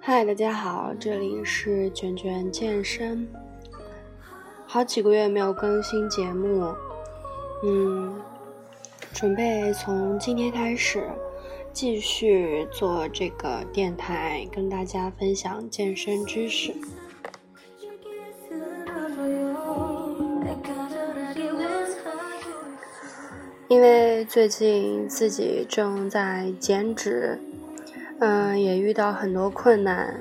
嗨，大家好，这里是卷卷健身。好几个月没有更新节目，嗯，准备从今天开始继续做这个电台，跟大家分享健身知识。因为最近自己正在减脂。嗯，也遇到很多困难，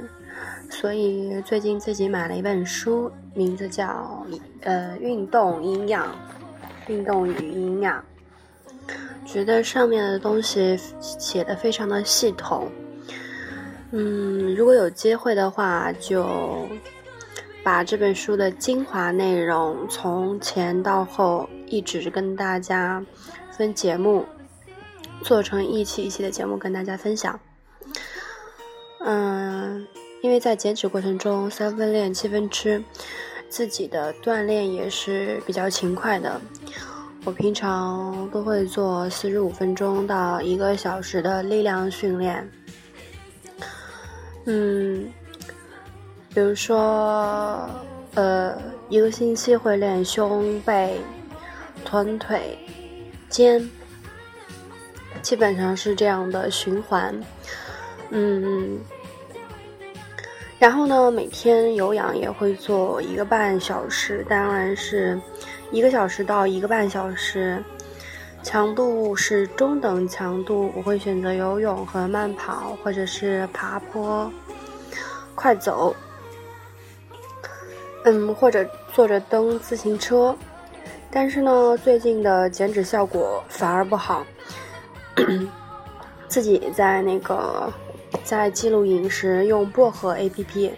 所以最近自己买了一本书，名字叫《呃运动营养，运动与营养》，觉得上面的东西写的非常的系统。嗯，如果有机会的话，就把这本书的精华内容从前到后一直跟大家分节目，做成一期一期的节目跟大家分享。嗯，因为在减脂过程中，三分练七分吃，自己的锻炼也是比较勤快的。我平常都会做四十五分钟到一个小时的力量训练。嗯，比如说，呃，一个星期会练胸背、臀腿、间，基本上是这样的循环。嗯。然后呢，每天有氧也会做一个半小时，当然是一个小时到一个半小时，强度是中等强度。我会选择游泳和慢跑，或者是爬坡、快走，嗯，或者坐着蹬自行车。但是呢，最近的减脂效果反而不好，自己在那个。在记录饮食，用薄荷 A P P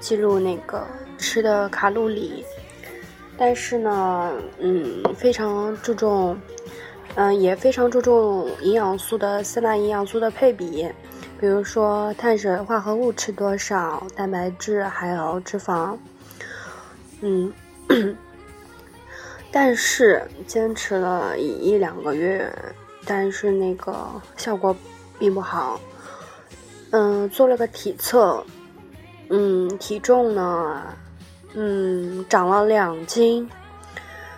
记录那个吃的卡路里，但是呢，嗯，非常注重，嗯，也非常注重营养素的三大营养素的配比，比如说碳水化合物吃多少，蛋白质还有脂肪，嗯，但是坚持了一一两个月，但是那个效果并不好。嗯，做了个体测，嗯，体重呢，嗯，长了两斤，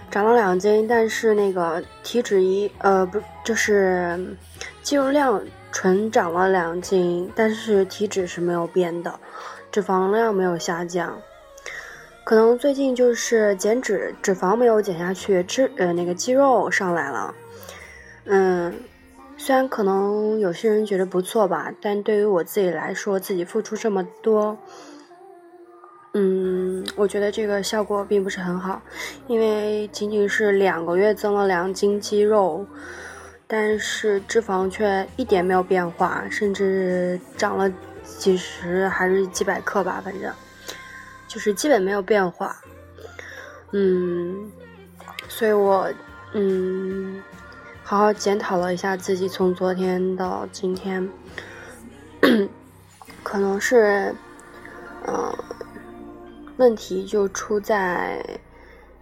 长了两斤，但是那个体脂仪，呃，不，就是肌肉量纯长了两斤，但是体脂是没有变的，脂肪量没有下降，可能最近就是减脂，脂肪没有减下去，脂，呃，那个肌肉上来了，嗯。虽然可能有些人觉得不错吧，但对于我自己来说，自己付出这么多，嗯，我觉得这个效果并不是很好，因为仅仅是两个月增了两斤肌肉，但是脂肪却一点没有变化，甚至长了几十还是几百克吧，反正就是基本没有变化，嗯，所以我嗯。好好检讨了一下自己，从昨天到今天，可能是，嗯，问题就出在，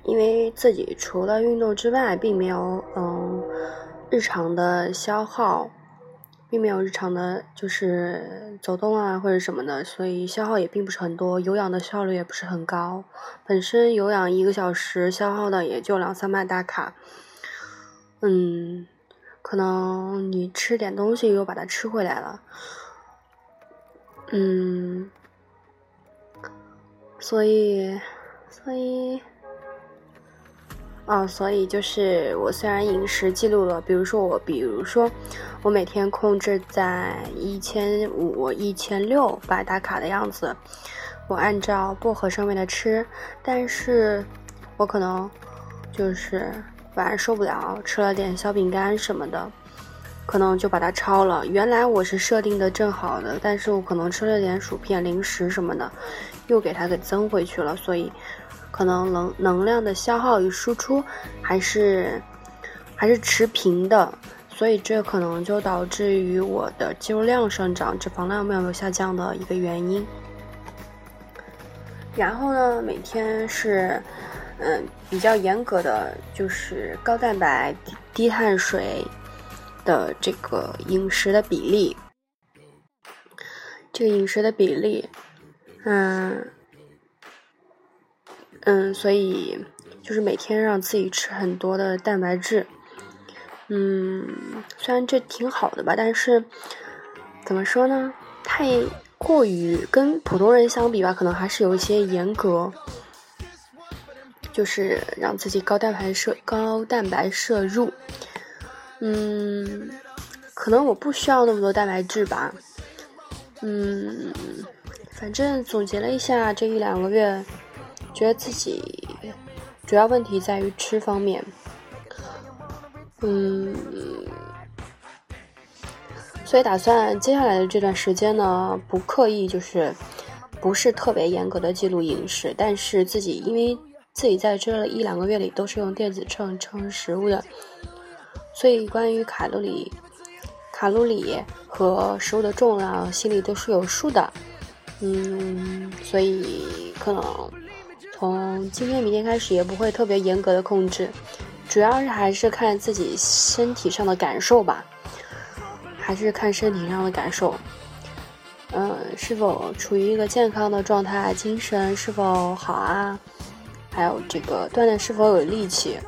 因为自己除了运动之外，并没有嗯日常的消耗，并没有日常的就是走动啊或者什么的，所以消耗也并不是很多，有氧的效率也不是很高，本身有氧一个小时消耗的也就两三百大卡。嗯，可能你吃点东西又把它吃回来了，嗯，所以，所以，啊，所以就是我虽然饮食记录了，比如说我，比如说我每天控制在一千五、一千六百大卡的样子，我按照薄荷上面的吃，但是我可能就是。晚上受不了，吃了点小饼干什么的，可能就把它超了。原来我是设定的正好的，但是我可能吃了点薯片、零食什么的，又给它给增回去了。所以，可能能能量的消耗与输出还是还是持平的。所以这可能就导致于我的肌肉量上涨，脂肪量没有下降的一个原因。然后呢，每天是嗯比较严格的，就是高蛋白、低低碳水的这个饮食的比例。这个饮食的比例，嗯嗯，所以就是每天让自己吃很多的蛋白质。嗯，虽然这挺好的吧，但是怎么说呢？太过于跟普通人相比吧，可能还是有一些严格，就是让自己高蛋白摄高蛋白摄入。嗯，可能我不需要那么多蛋白质吧。嗯，反正总结了一下这一两个月，觉得自己主要问题在于吃方面。嗯，所以打算接下来的这段时间呢，不刻意就是不是特别严格的记录饮食，但是自己因为自己在这一两个月里都是用电子秤称食物的，所以关于卡路里、卡路里和食物的重量，心里都是有数的。嗯，所以可能从今天、明天开始也不会特别严格的控制。主要是还是看自己身体上的感受吧，还是看身体上的感受，嗯，是否处于一个健康的状态，精神是否好啊，还有这个锻炼是否有力气，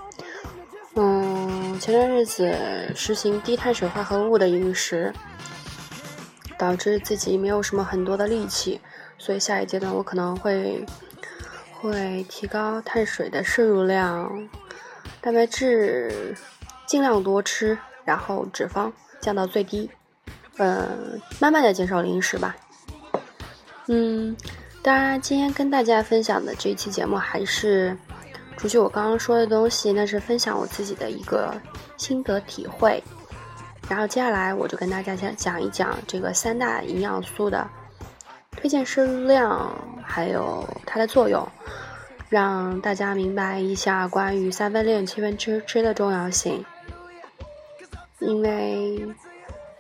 嗯，前段日子实行低碳水化合物的饮食，导致自己没有什么很多的力气，所以下一阶段我可能会会提高碳水的摄入量。蛋白质尽量多吃，然后脂肪降到最低，呃，慢慢的减少零食吧。嗯，当然今天跟大家分享的这期节目还是，除去我刚刚说的东西，那是分享我自己的一个心得体会。然后接下来我就跟大家先讲一讲这个三大营养素的推荐摄入量，还有它的作用。让大家明白一下关于三分练七分吃吃的重要性，因为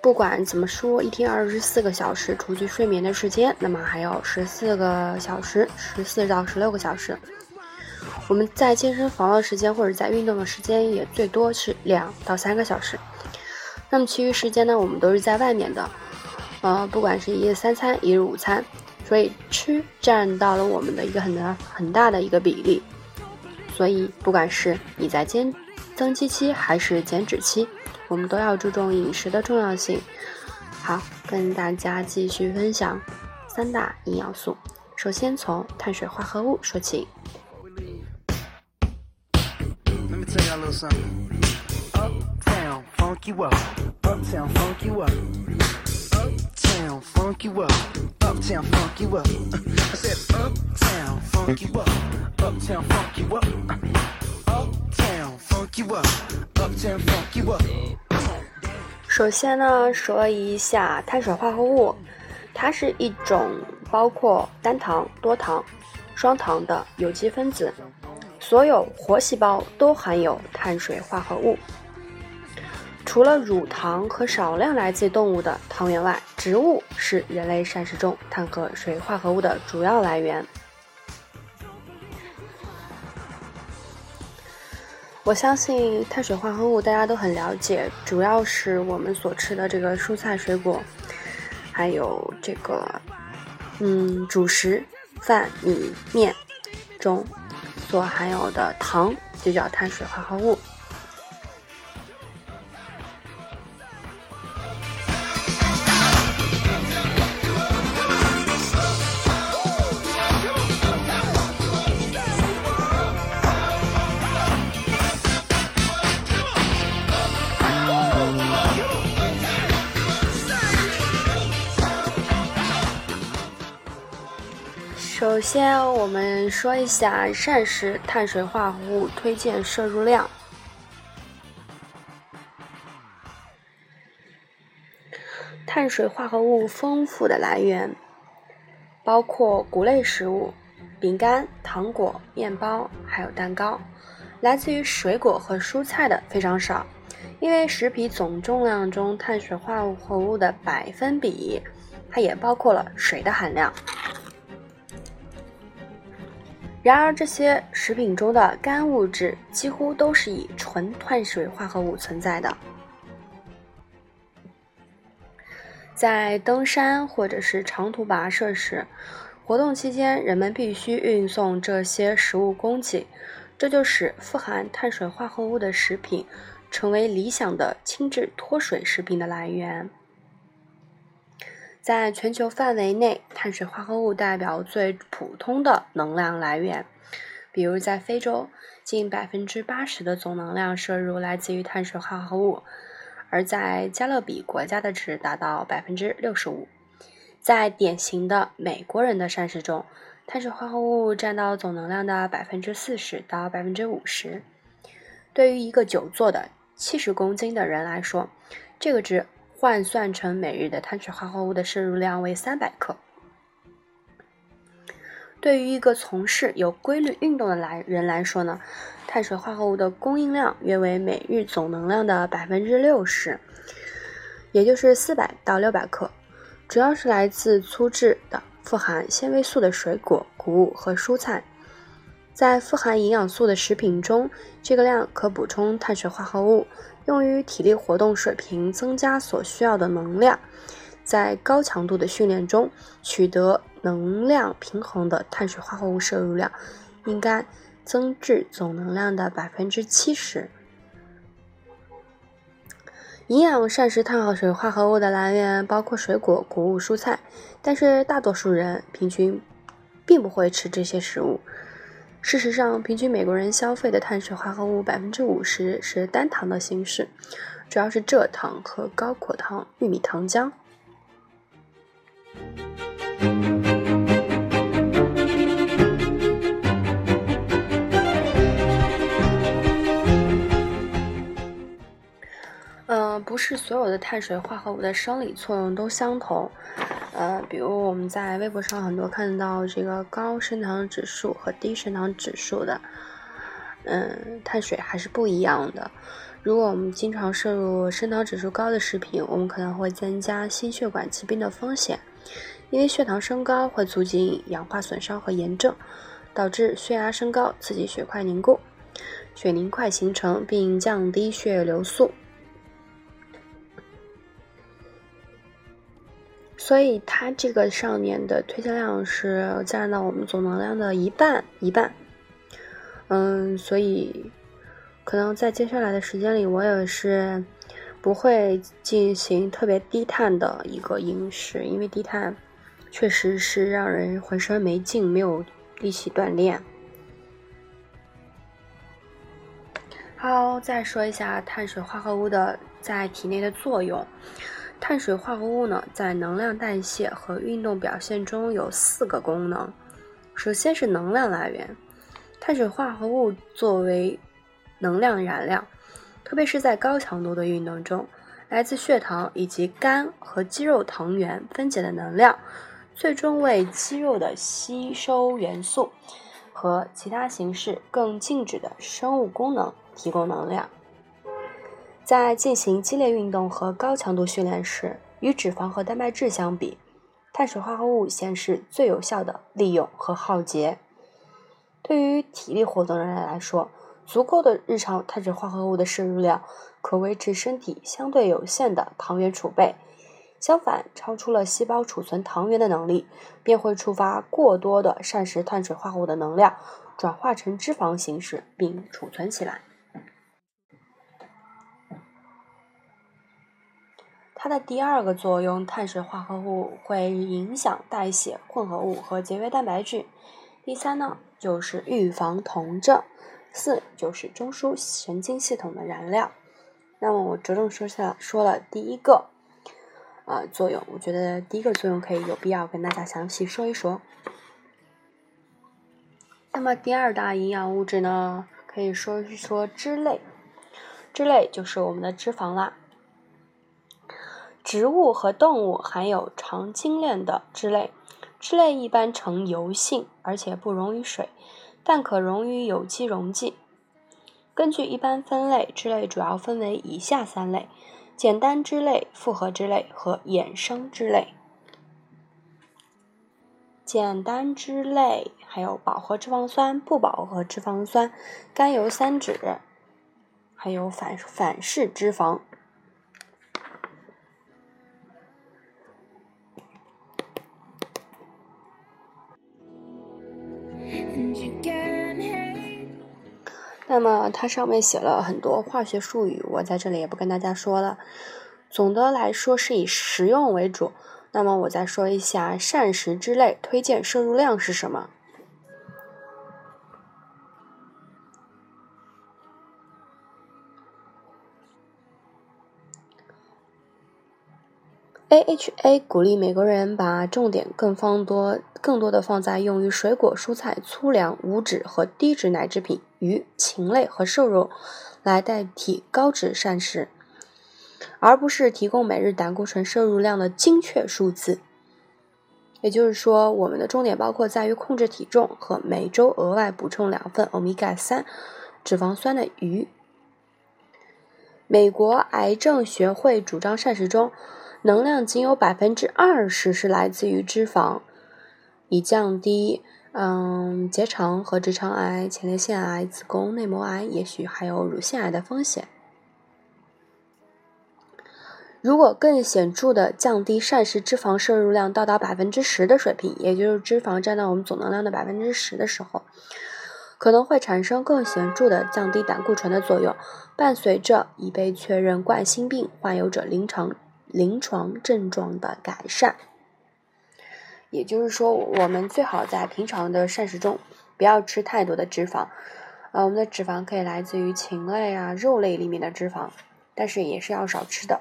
不管怎么说，一天二十四个小时，除去睡眠的时间，那么还有十四个小时，十四到十六个小时。我们在健身房的时间或者在运动的时间也最多是两到三个小时。那么其余时间呢，我们都是在外面的，呃，不管是一日三餐，一日午餐。所以吃占到了我们的一个很大很大的一个比例，所以不管是你在减增肌期还是减脂期，我们都要注重饮食的重要性。好，跟大家继续分享三大营养素。首先从碳水化合物说起。首先呢，说一下碳水化合物，它是一种包括单糖、多糖、双糖的有机分子，所有活细胞都含有碳水化合物。除了乳糖和少量来自动物的糖原外，植物是人类膳食中碳和水化合物的主要来源。我相信碳水化合物大家都很了解，主要是我们所吃的这个蔬菜水果，还有这个嗯主食饭米面中所含有的糖，就叫碳水化合物。首先，我们说一下膳食碳水化合物推荐摄入量。碳水化合物丰富的来源包括谷类食物、饼干、糖果、面包，还有蛋糕。来自于水果和蔬菜的非常少，因为食品总重量中碳水化合物的百分比，它也包括了水的含量。然而，这些食品中的干物质几乎都是以纯碳水化合物存在的。在登山或者是长途跋涉时，活动期间人们必须运送这些食物供给，这就使富含碳水化合物的食品成为理想的轻质脱水食品的来源。在全球范围内，碳水化合物代表最普通的能量来源。比如，在非洲，近百分之八十的总能量摄入来自于碳水化合物；而在加勒比国家的值达到百分之六十五。在典型的美国人的膳食中，碳水化合物占到总能量的百分之四十到百分之五十。对于一个久坐的七十公斤的人来说，这个值。换算成每日的碳水化合物的摄入量为三百克。对于一个从事有规律运动的来人来说呢，碳水化合物的供应量约为每日总能量的百分之六十，也就是四百到六百克，主要是来自粗制的富含纤维素的水果、谷物和蔬菜。在富含营养素的食品中，这个量可补充碳水化合物。用于体力活动水平增加所需要的能量，在高强度的训练中取得能量平衡的碳水化合物摄入量，应该增至总能量的百分之七十。营养膳食碳水化合物的来源包括水果、谷物、蔬菜，但是大多数人平均并不会吃这些食物。事实上，平均美国人消费的碳水化合物百分之五十是单糖的形式，主要是蔗糖和高果糖玉米糖浆。嗯，不是所有的碳水化合物的生理作用都相同。呃，比如我们在微博上很多看到这个高升糖指数和低升糖指数的，嗯，碳水还是不一样的。如果我们经常摄入升糖指数高的食品，我们可能会增加心血管疾病的风险，因为血糖升高会促进氧化损伤和炎症，导致血压升高，刺激血块凝固，血凝块形成，并降低血液流速。所以它这个上面的推荐量是占到我们总能量的一半一半，嗯，所以可能在接下来的时间里，我也是不会进行特别低碳的一个饮食，因为低碳确实是让人浑身没劲，没有力气锻炼。好，再说一下碳水化合物的在体内的作用。碳水化合物呢，在能量代谢和运动表现中有四个功能。首先是能量来源，碳水化合物作为能量燃料，特别是在高强度的运动中，来自血糖以及肝和肌肉糖原分解的能量，最终为肌肉的吸收元素和其他形式更静止的生物功能提供能量。在进行激烈运动和高强度训练时，与脂肪和蛋白质相比，碳水化合物显示最有效的利用和耗竭。对于体力活动的人来说，足够的日常碳水化合物的摄入量可维持身体相对有限的糖原储备。相反，超出了细胞储存糖原的能力，便会触发过多的膳食碳水化合物的能量转化成脂肪形式并储存起来。它的第二个作用，碳水化合物会影响代谢混合物和节约蛋白质。第三呢，就是预防酮症。四就是中枢神经系统的燃料。那么我着重说下说了第一个，呃，作用。我觉得第一个作用可以有必要跟大家详细说一说。那么第二大营养物质呢，可以说一说脂类。脂类就是我们的脂肪啦。植物和动物含有长精链的脂类，脂类一般呈油性，而且不溶于水，但可溶于有机溶剂。根据一般分类，脂类主要分为以下三类：简单脂类、复合脂类和衍生脂类。简单脂类还有饱和脂肪酸、不饱和脂肪酸、甘油三酯，还有反反式脂肪。那么它上面写了很多化学术语，我在这里也不跟大家说了。总的来说是以食用为主。那么我再说一下膳食之类推荐摄入量是什么？AHA 鼓励美国人把重点更放多。更多的放在用于水果、蔬菜、粗粮、无脂和低脂奶制品、鱼、禽类和瘦肉来代替高脂膳食，而不是提供每日胆固醇摄入量的精确数字。也就是说，我们的重点包括在于控制体重和每周额外补充两份欧米伽三脂肪酸的鱼。美国癌症学会主张膳食中能量仅有百分之二十是来自于脂肪。以降低嗯结肠和直肠癌、前列腺癌、子宫内膜癌，也许还有乳腺癌的风险。如果更显著的降低膳食脂肪摄入量到达百分之十的水平，也就是脂肪占到我们总能量的百分之十的时候，可能会产生更显著的降低胆固醇的作用，伴随着已被确认冠心病患有者临床临床症状的改善。也就是说，我们最好在平常的膳食中不要吃太多的脂肪。呃，我们的脂肪可以来自于禽类啊、肉类里面的脂肪，但是也是要少吃的。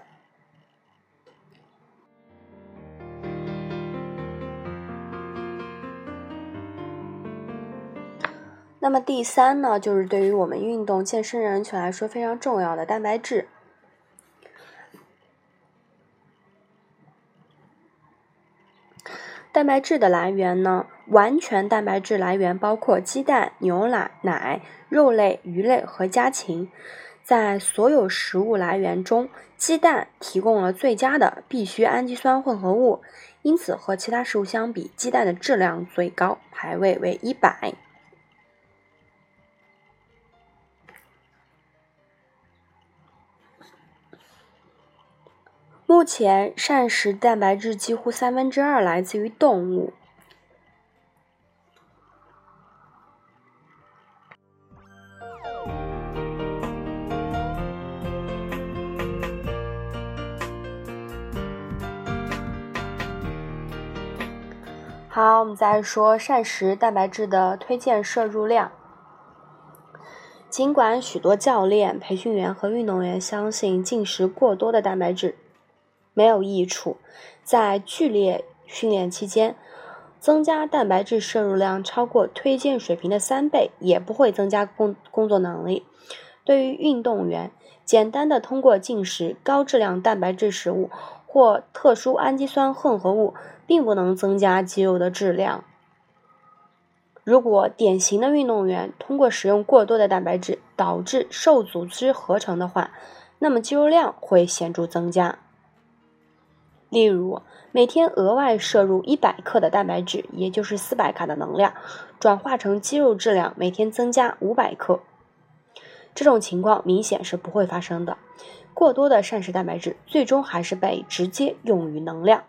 那么第三呢，就是对于我们运动健身人群来说非常重要的蛋白质。蛋白质的来源呢？完全蛋白质来源包括鸡蛋、牛奶、奶、肉类、鱼类和家禽。在所有食物来源中，鸡蛋提供了最佳的必需氨基酸混合物，因此和其他食物相比，鸡蛋的质量最高，排位为一百。目前，膳食蛋白质几乎三分之二来自于动物。好，我们再说膳食蛋白质的推荐摄入量。尽管许多教练、培训员和运动员相信进食过多的蛋白质。没有益处，在剧烈训练期间，增加蛋白质摄入量超过推荐水平的三倍，也不会增加工工作能力。对于运动员，简单的通过进食高质量蛋白质食物或特殊氨基酸混合物，并不能增加肌肉的质量。如果典型的运动员通过食用过多的蛋白质导致瘦组织合成的话，那么肌肉量会显著增加。例如，每天额外摄入一百克的蛋白质，也就是四百卡的能量，转化成肌肉质量每天增加五百克。这种情况明显是不会发生的。过多的膳食蛋白质最终还是被直接用于能量，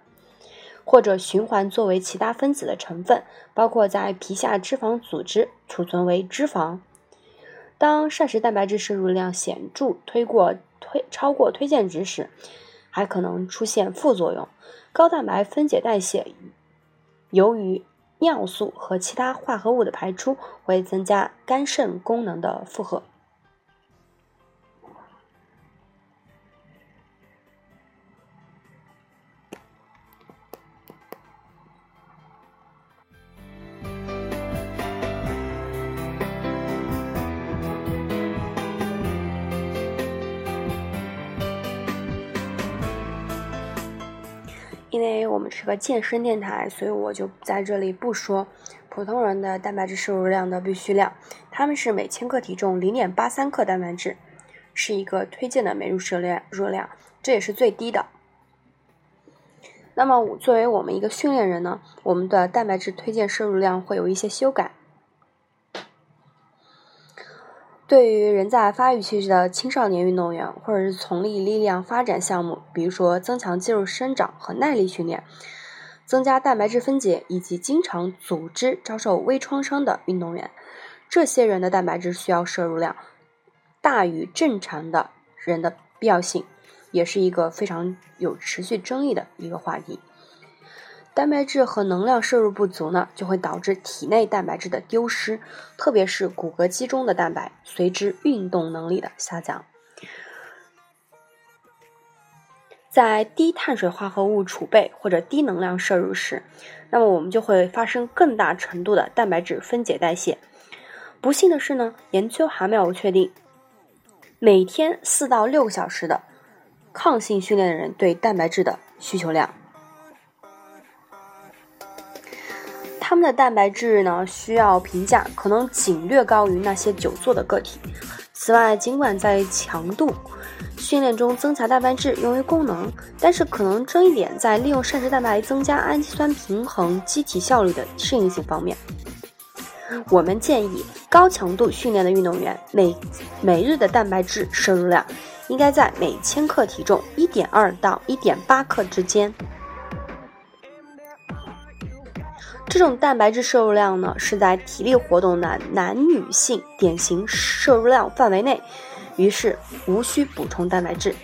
或者循环作为其他分子的成分，包括在皮下脂肪组织储存为脂肪。当膳食蛋白质摄入量显著推过推超过推荐值时，还可能出现副作用，高蛋白分解代谢，由于尿素和其他化合物的排出，会增加肝肾功能的负荷。因为我们是个健身电台，所以我就在这里不说普通人的蛋白质摄入量的必须量。他们是每千克体重零点八三克蛋白质，是一个推荐的每日摄入热量，这也是最低的。那么，我作为我们一个训练人呢，我们的蛋白质推荐摄入量会有一些修改。对于仍在发育期的青少年运动员，或者是从力力量发展项目，比如说增强肌肉生长和耐力训练、增加蛋白质分解以及经常组织遭受微创伤的运动员，这些人的蛋白质需要摄入量大于正常的人的必要性，也是一个非常有持续争议的一个话题。蛋白质和能量摄入不足呢，就会导致体内蛋白质的丢失，特别是骨骼肌中的蛋白，随之运动能力的下降。在低碳水化合物储备或者低能量摄入时，那么我们就会发生更大程度的蛋白质分解代谢。不幸的是呢，研究还没有确定每天四到六个小时的抗性训练的人对蛋白质的需求量。他们的蛋白质呢，需要评价可能仅略高于那些久坐的个体。此外，尽管在强度训练中增强蛋白质用于功能，但是可能争议点在利用膳食蛋白增加氨基酸平衡机体效率的适应性方面。我们建议高强度训练的运动员每每日的蛋白质摄入量应该在每千克体重一点二到一点八克之间。这种蛋白质摄入量呢，是在体力活动的男女性典型摄入量范围内，于是无需补充蛋白质。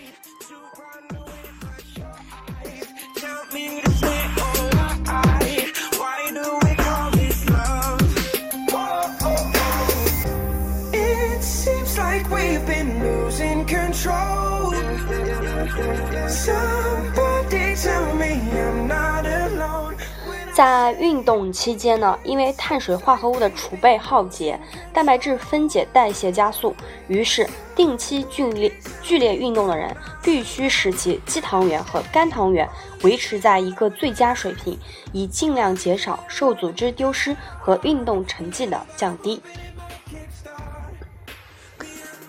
动期间呢，因为碳水化合物的储备耗竭，蛋白质分解代谢加速，于是定期剧烈剧烈运动的人必须使其肌糖原和肝糖原维持在一个最佳水平，以尽量减少受组织丢失和运动成绩的降低。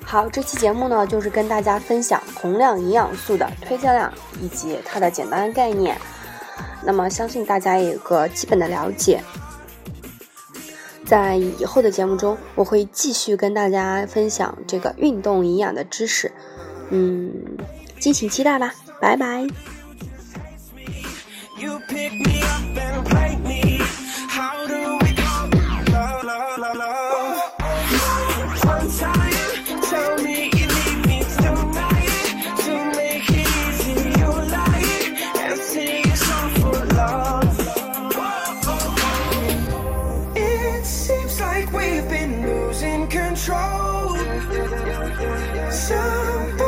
好，这期节目呢，就是跟大家分享宏量营养素的推荐量以及它的简单概念。那么，相信大家也有个基本的了解。在以后的节目中，我会继续跟大家分享这个运动营养的知识。嗯，敬请期待吧，拜拜。you pick control. Somebody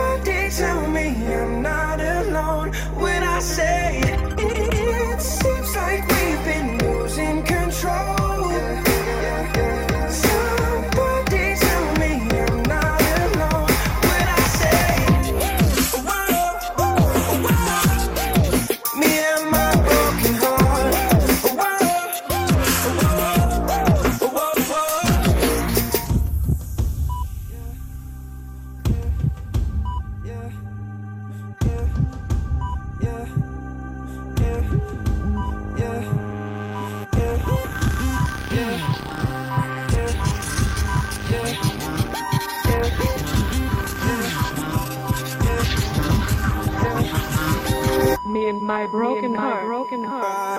my broken heart.